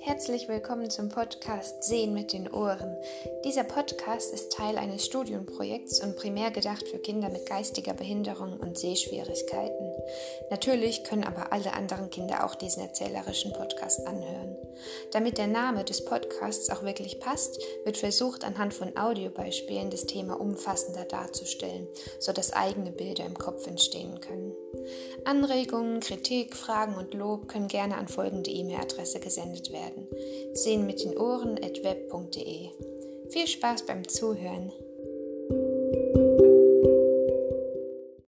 Herzlich willkommen zum Podcast Sehen mit den Ohren. Dieser Podcast ist Teil eines Studienprojekts und primär gedacht für Kinder mit geistiger Behinderung und Sehschwierigkeiten. Natürlich können aber alle anderen Kinder auch diesen erzählerischen Podcast anhören. Damit der Name des Podcasts auch wirklich passt, wird versucht, anhand von Audiobeispielen das Thema umfassender darzustellen, sodass eigene Bilder im Kopf entstehen können. Anregungen, Kritik, Fragen und Lob können gerne an folgende E-Mail-Adresse gesendet werden: sehen mit den Ohren at web.de. Viel Spaß beim Zuhören!